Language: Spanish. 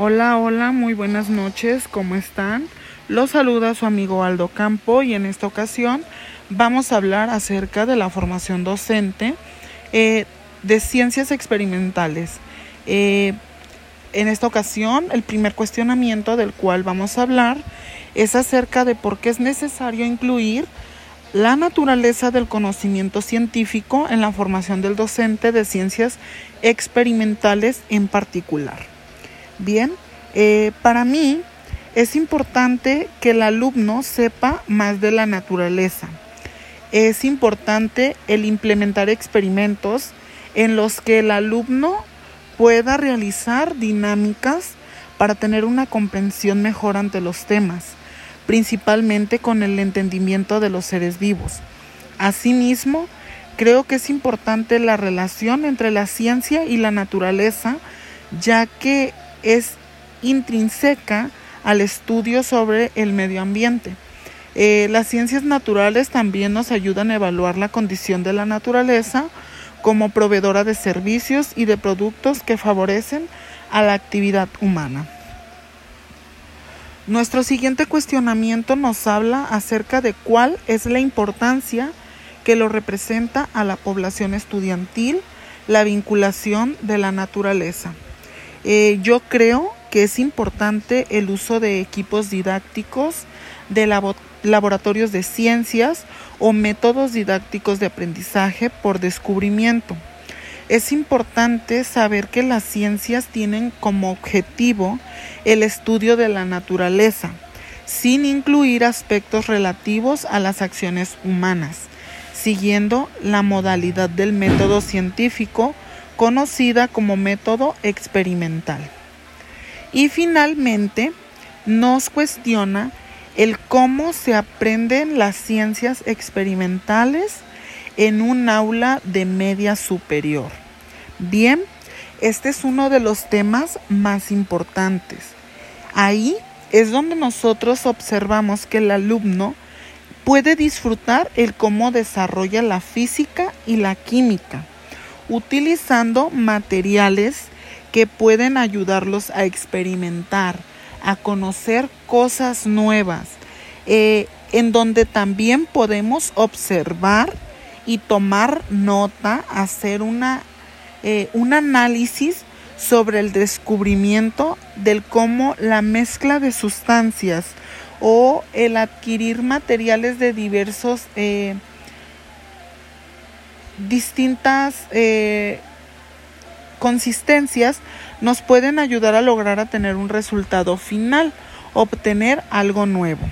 Hola, hola, muy buenas noches, ¿cómo están? Los saluda su amigo Aldo Campo y en esta ocasión vamos a hablar acerca de la formación docente eh, de ciencias experimentales. Eh, en esta ocasión, el primer cuestionamiento del cual vamos a hablar es acerca de por qué es necesario incluir la naturaleza del conocimiento científico en la formación del docente de ciencias experimentales en particular. Bien, eh, para mí es importante que el alumno sepa más de la naturaleza. Es importante el implementar experimentos en los que el alumno pueda realizar dinámicas para tener una comprensión mejor ante los temas, principalmente con el entendimiento de los seres vivos. Asimismo, creo que es importante la relación entre la ciencia y la naturaleza, ya que es intrínseca al estudio sobre el medio ambiente. Eh, las ciencias naturales también nos ayudan a evaluar la condición de la naturaleza como proveedora de servicios y de productos que favorecen a la actividad humana. Nuestro siguiente cuestionamiento nos habla acerca de cuál es la importancia que lo representa a la población estudiantil la vinculación de la naturaleza. Eh, yo creo que es importante el uso de equipos didácticos, de laboratorios de ciencias o métodos didácticos de aprendizaje por descubrimiento. Es importante saber que las ciencias tienen como objetivo el estudio de la naturaleza, sin incluir aspectos relativos a las acciones humanas, siguiendo la modalidad del método científico conocida como método experimental. Y finalmente nos cuestiona el cómo se aprenden las ciencias experimentales en un aula de media superior. Bien, este es uno de los temas más importantes. Ahí es donde nosotros observamos que el alumno puede disfrutar el cómo desarrolla la física y la química utilizando materiales que pueden ayudarlos a experimentar, a conocer cosas nuevas, eh, en donde también podemos observar y tomar nota, hacer una, eh, un análisis sobre el descubrimiento del cómo la mezcla de sustancias o el adquirir materiales de diversos eh, distintas eh, consistencias nos pueden ayudar a lograr a tener un resultado final, obtener algo nuevo.